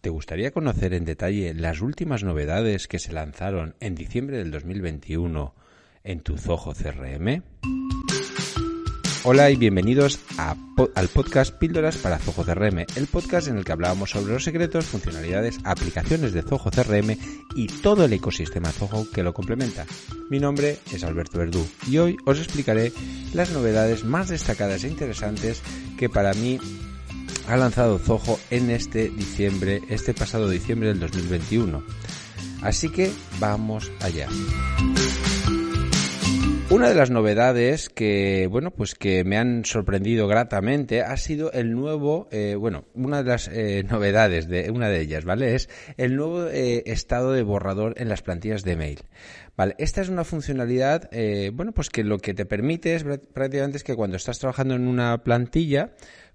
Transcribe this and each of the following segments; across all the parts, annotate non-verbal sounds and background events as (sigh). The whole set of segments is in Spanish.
¿Te gustaría conocer en detalle las últimas novedades que se lanzaron en diciembre del 2021 en tu Zoho CRM? Hola y bienvenidos al podcast Píldoras para Zoho CRM, el podcast en el que hablábamos sobre los secretos, funcionalidades, aplicaciones de Zoho CRM y todo el ecosistema Zoho que lo complementa. Mi nombre es Alberto Verdú y hoy os explicaré las novedades más destacadas e interesantes que para mí ha lanzado Zoho en este diciembre, este pasado diciembre del 2021. Así que vamos allá. Una de las novedades que, bueno, pues que me han sorprendido gratamente ha sido el nuevo, eh, bueno, una de las eh, novedades de una de ellas, ¿vale? Es el nuevo eh, estado de borrador en las plantillas de mail. Esta es una funcionalidad, bueno, pues que lo que te permite es prácticamente es que cuando estás trabajando en una plantilla,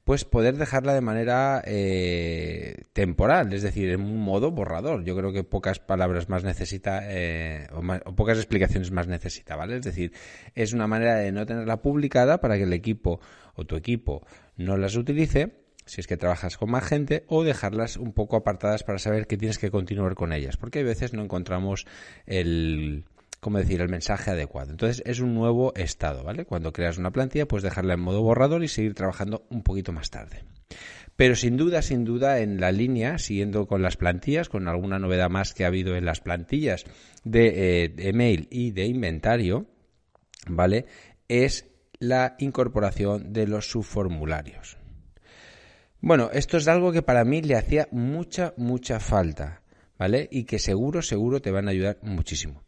pues poder dejarla de manera eh, temporal, es decir, en un modo borrador. Yo creo que pocas palabras más necesita eh, o, pocas explicaciones más necesita, ¿vale? Es decir, es una manera de no tenerla publicada para que el equipo o tu equipo no las utilice si es que trabajas con más gente, o dejarlas un poco apartadas para saber que tienes que continuar con ellas, porque a veces no encontramos el, ¿cómo decir?, el mensaje adecuado. Entonces es un nuevo estado, ¿vale? Cuando creas una plantilla, puedes dejarla en modo borrador y seguir trabajando un poquito más tarde. Pero sin duda, sin duda, en la línea, siguiendo con las plantillas, con alguna novedad más que ha habido en las plantillas de, eh, email y de inventario, ¿vale? Es la incorporación de los subformularios. Bueno, esto es algo que para mí le hacía mucha, mucha falta, ¿vale? Y que seguro, seguro te van a ayudar muchísimo.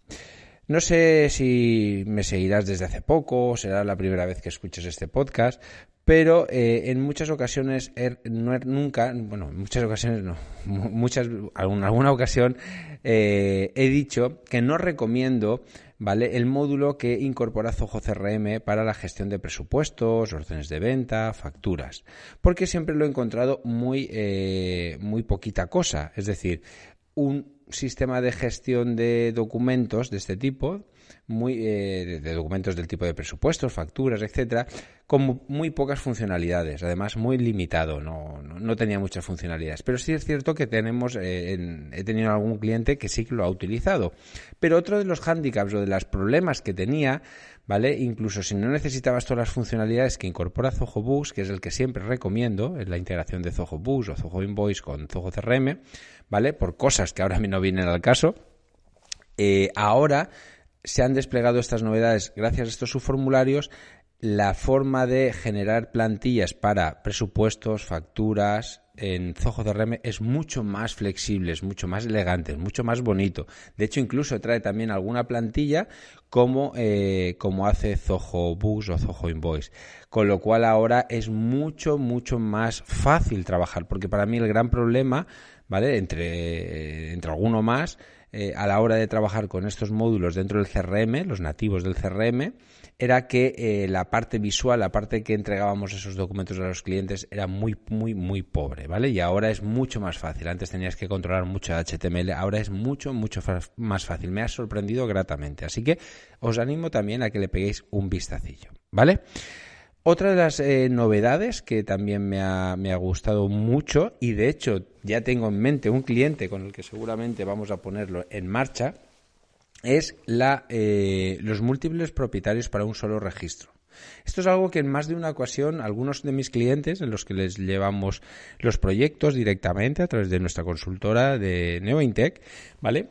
No sé si me seguirás desde hace poco será la primera vez que escuches este podcast, pero eh, en muchas ocasiones, er, no, nunca, bueno, en muchas ocasiones no, muchas, en alguna ocasión eh, he dicho que no recomiendo ¿vale? El módulo que incorpora Zoho CRM para la gestión de presupuestos, órdenes de venta, facturas. Porque siempre lo he encontrado muy, eh, muy poquita cosa. Es decir, un sistema de gestión de documentos de este tipo, muy, eh, de documentos del tipo de presupuestos, facturas, etcétera, con muy pocas funcionalidades, además muy limitado, no, no, tenía muchas funcionalidades. Pero sí es cierto que tenemos, eh, he tenido algún cliente que sí que lo ha utilizado. Pero otro de los hándicaps o de los problemas que tenía, ¿vale? Incluso si no necesitabas todas las funcionalidades que incorpora Zoho que es el que siempre recomiendo, en la integración de Zoho o Zoho Invoice con Zoho CRM, ¿vale? Por cosas que ahora no vienen al caso. Eh, ahora se han desplegado estas novedades gracias a estos subformularios. La forma de generar plantillas para presupuestos, facturas, en Zoho CRM es mucho más flexible, es mucho más elegante, es mucho más bonito. De hecho, incluso trae también alguna plantilla como, eh, como hace Zoho Books o Zoho Invoice. Con lo cual ahora es mucho, mucho más fácil trabajar, porque para mí el gran problema ¿vale? Entre, entre alguno más, eh, a la hora de trabajar con estos módulos dentro del CRM, los nativos del CRM, era que eh, la parte visual, la parte que entregábamos esos documentos a los clientes era muy, muy, muy pobre, ¿vale? Y ahora es mucho más fácil. Antes tenías que controlar mucho HTML, ahora es mucho, mucho más fácil. Me ha sorprendido gratamente. Así que os animo también a que le peguéis un vistacillo, ¿vale? Otra de las eh, novedades que también me ha, me ha, gustado mucho y de hecho ya tengo en mente un cliente con el que seguramente vamos a ponerlo en marcha es la, eh, los múltiples propietarios para un solo registro. Esto es algo que en más de una ocasión algunos de mis clientes en los que les llevamos los proyectos directamente a través de nuestra consultora de NeoIntech, ¿vale?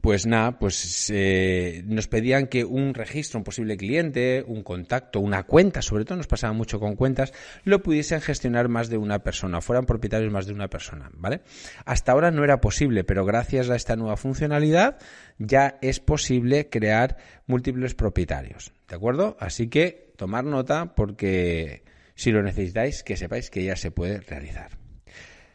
Pues nada, pues eh, nos pedían que un registro, un posible cliente, un contacto, una cuenta, sobre todo nos pasaba mucho con cuentas, lo pudiesen gestionar más de una persona, fueran propietarios más de una persona, ¿vale? Hasta ahora no era posible, pero gracias a esta nueva funcionalidad ya es posible crear múltiples propietarios, ¿de acuerdo? Así que tomar nota porque si lo necesitáis, que sepáis que ya se puede realizar.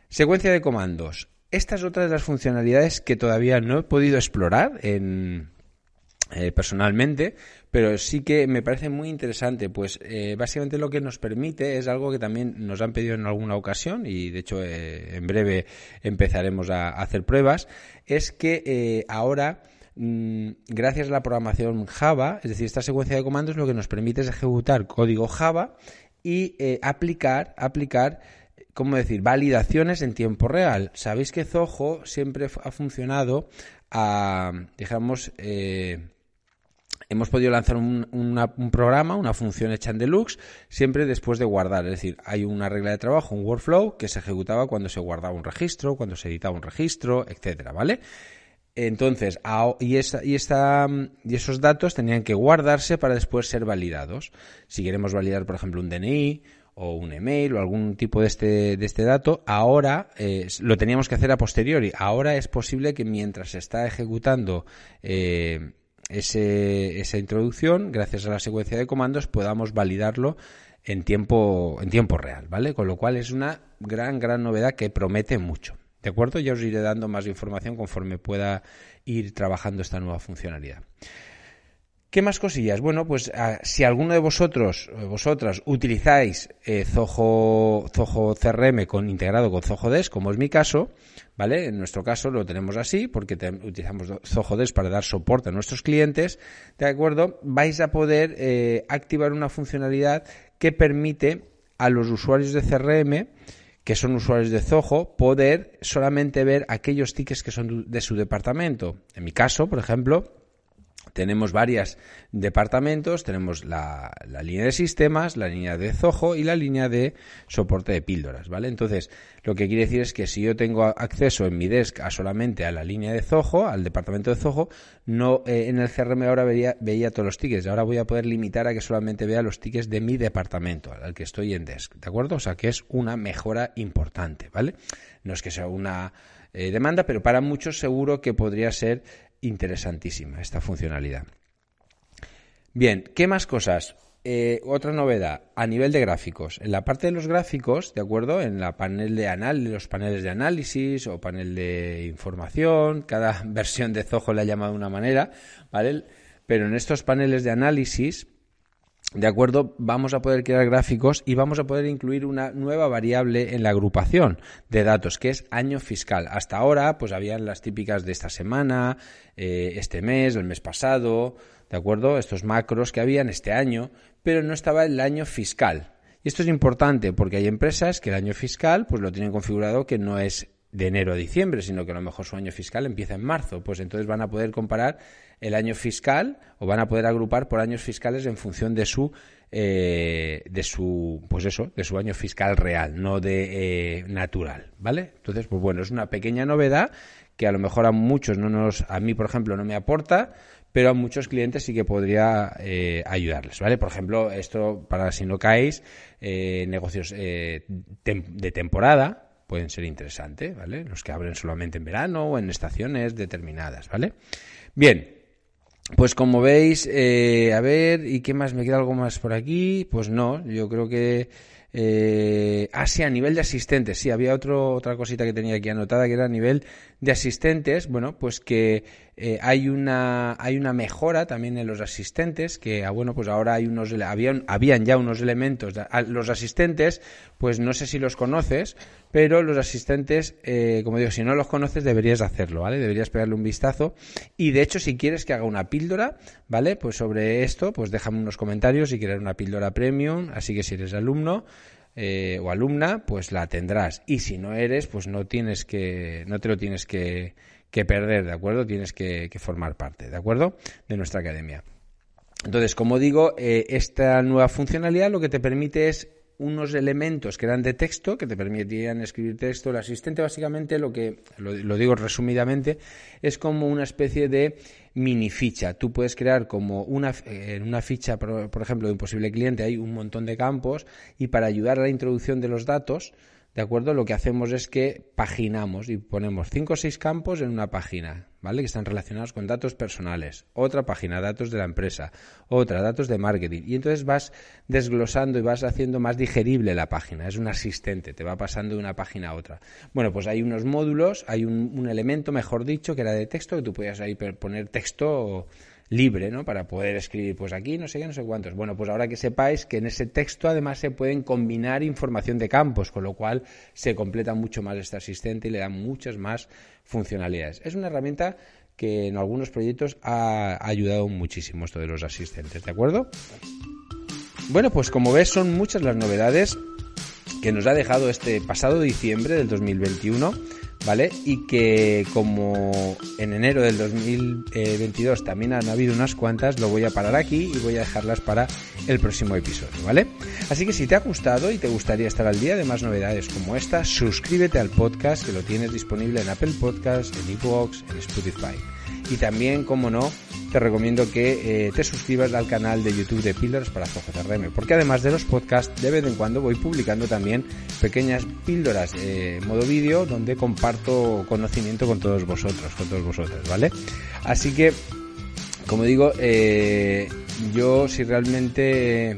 Secuencia de comandos. Esta es otra de las funcionalidades que todavía no he podido explorar en, eh, personalmente, pero sí que me parece muy interesante, pues eh, básicamente lo que nos permite es algo que también nos han pedido en alguna ocasión y de hecho eh, en breve empezaremos a, hacer pruebas, es que ahora mm, gracias a la programación Java, es decir, esta secuencia de comandos lo que nos permite es ejecutar código Java y aplicar, aplicar ¿cómo decir?, validaciones en tiempo real. Sabéis que Zoho siempre ha funcionado a, digamos, hemos podido lanzar un, programa, una función hecha en Deluxe, siempre después de guardar. Es decir, hay una regla de trabajo, un workflow, que se ejecutaba cuando se guardaba un registro, cuando se editaba un registro, etcétera, ¿vale? Entonces, y, esta, y, esta, y esos datos tenían que guardarse para después ser validados. Si queremos validar, por ejemplo, un DNI o un email o algún tipo de este, de este dato, ahora eh, lo teníamos que hacer a posteriori. Ahora es posible que mientras se está ejecutando eh, ese, esa introducción, gracias a la secuencia de comandos, podamos validarlo en tiempo, en tiempo real, ¿vale? Con lo cual es una gran, gran novedad que promete mucho. ¿De acuerdo? Ya os iré dando más información conforme pueda ir trabajando esta nueva funcionalidad. ¿Qué más cosillas? Bueno, pues ah, si alguno de vosotros, vosotras, utilizáis eh, Zoho, CRM con, integrado con Zoho Desk, como es mi caso, ¿vale? En nuestro caso lo tenemos así porque utilizamos Zoho Desk para dar soporte a nuestros clientes, ¿de acuerdo? Vais a poder eh, activar una funcionalidad que permite a los usuarios de CRM que son usuarios de Zoho, poder solamente ver aquellos tickets que son de su departamento. En mi caso, por ejemplo, tenemos varios departamentos, tenemos la, línea de sistemas, la línea de Zoho y la línea de soporte de píldoras, ¿vale? Entonces, lo que quiere decir es que si yo tengo acceso en mi desk a solamente a la línea de Zoho, al departamento de Zoho, no eh, en el CRM ahora veía, veía todos los tickets, ahora voy a poder limitar a que solamente vea los tickets de mi departamento, al que estoy en desk, ¿de acuerdo? O sea, que es una mejora importante, ¿vale? No es que sea una eh, demanda, pero para muchos seguro que podría ser interesantísima esta funcionalidad. Bien, ¿qué más cosas? Eh, otra novedad, a nivel de gráficos. En la parte de los gráficos, ¿de acuerdo? En la panel de análisis, los paneles de análisis o panel de información, cada (laughs) versión de Zoho le ha llamado de una manera, ¿vale? Pero en estos paneles de análisis, ¿De acuerdo? Vamos a poder crear gráficos y vamos a poder incluir una nueva variable en la agrupación de datos, que es año fiscal. Hasta ahora, pues habían las típicas de esta semana, eh, este mes, el mes pasado, ¿de acuerdo? Estos macros que habían este año, pero no estaba el año fiscal. Y esto es importante porque hay empresas que el año fiscal, pues lo tienen configurado que no es de enero a diciembre, sino que a lo mejor su año fiscal empieza en marzo. Pues entonces van a poder comparar el año fiscal o van a poder agrupar por años fiscales en función de su eh, de su pues eso de su año fiscal real no de eh, natural vale entonces pues bueno es una pequeña novedad que a lo mejor a muchos no nos a mí por ejemplo no me aporta pero a muchos clientes sí que podría eh, ayudarles vale por ejemplo esto para si no caéis negocios de temporada pueden ser interesantes, ¿vale? Los que abren solamente en verano o en estaciones determinadas, ¿vale? Bien, pues como veis, eh, a ver, ¿y qué más? ¿Me queda algo más por aquí? Pues no, yo creo que... Eh, ah, sí, a nivel de asistentes, sí, había otro, otra cosita que tenía aquí anotada que era a nivel de asistentes, bueno, pues que eh, hay una hay una mejora también en los asistentes que ah, bueno pues ahora hay unos habían habían ya unos elementos. Los asistentes pues no sé si los conoces pero los asistentes eh, como digo si no los conoces deberías hacerlo vale deberías pegarle un vistazo. Y de hecho si quieres que haga una píldora vale pues sobre esto pues déjame unos comentarios si quieres una píldora premium. Así que si eres alumno eh, o alumna, pues la tendrás. Y si no eres, pues no tienes que, no te lo tienes que, perder, ¿de acuerdo? Tienes que, formar parte, ¿de acuerdo? De nuestra academia. Entonces, como digo, eh, esta nueva funcionalidad lo que te permite es unos elementos que eran de texto, que te permitían escribir texto. El asistente básicamente lo que, lo, digo resumidamente, es como una especie de mini ficha. Tú puedes crear como una, en una ficha, por, por ejemplo, de un posible cliente, hay un montón de campos y para ayudar a la introducción de los datos, ¿de acuerdo? Lo que hacemos es que paginamos y ponemos cinco o seis campos en una página, ¿vale? Que están relacionados con datos personales. Otra página, datos de la empresa. Otra, datos de marketing. Y entonces vas desglosando y vas haciendo más digerible la página. Es un asistente, te va pasando de una página a otra. Bueno, pues hay unos módulos, hay un, un elemento, mejor dicho, que era de texto, que tú podías ahí poner texto libre, ¿no? Para poder escribir, pues aquí no sé qué, no sé cuántos. Bueno, pues ahora que sepáis que en ese texto además se pueden combinar información de campos, con lo cual se completa mucho más este asistente y le da muchas más funcionalidades. Es una herramienta que en algunos proyectos ha ayudado muchísimo esto de los asistentes, ¿de acuerdo? Bueno, pues como ves son muchas las novedades que nos ha dejado este pasado diciembre del 2021 ¿vale? Y que como en enero del 2022 también han habido unas cuantas, lo voy a parar aquí y voy a dejarlas para el próximo episodio, ¿vale? Así que si te ha gustado y te gustaría estar al día de más novedades como esta, suscríbete al podcast que lo tienes disponible en Apple Podcasts, en iVoox, en Spotify. Y también, como no, te recomiendo que eh, te suscribas al canal de YouTube de Píldoras para CRM, porque además de los podcasts, de vez en cuando voy publicando también pequeñas píldoras eh, modo vídeo donde comparto conocimiento con todos vosotros, con todos vosotros, ¿vale? Así que, como digo, eh, yo si realmente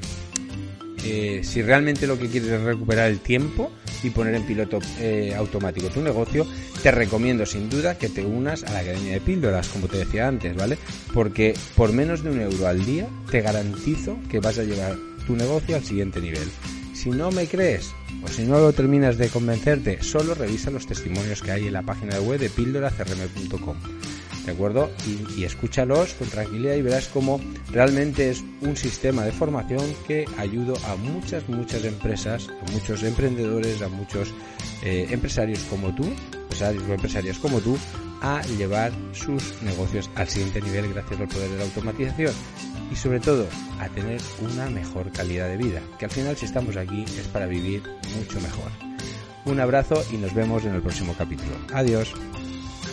eh, si realmente lo que quieres es recuperar el tiempo y poner en piloto eh, automático tu negocio, te recomiendo sin duda que te unas a la Academia de Píldoras, como te decía antes, ¿vale? Porque por menos de un euro al día te garantizo que vas a llevar tu negocio al siguiente nivel. Si no me crees o si no lo terminas de convencerte, solo revisa los testimonios que hay en la página web de píldoracrm.com. ¿de acuerdo? Y, escúchalos con tranquilidad y verás cómo realmente es un sistema de formación que ayuda a muchas, muchas empresas, a muchos emprendedores, a muchos eh, empresarios como tú, empresarios o empresarias como tú, a llevar sus negocios al siguiente nivel gracias al poder de la automatización y sobre todo a tener una mejor calidad de vida, que al final si estamos aquí es para vivir mucho mejor. Un abrazo y nos vemos en el próximo capítulo. Adiós.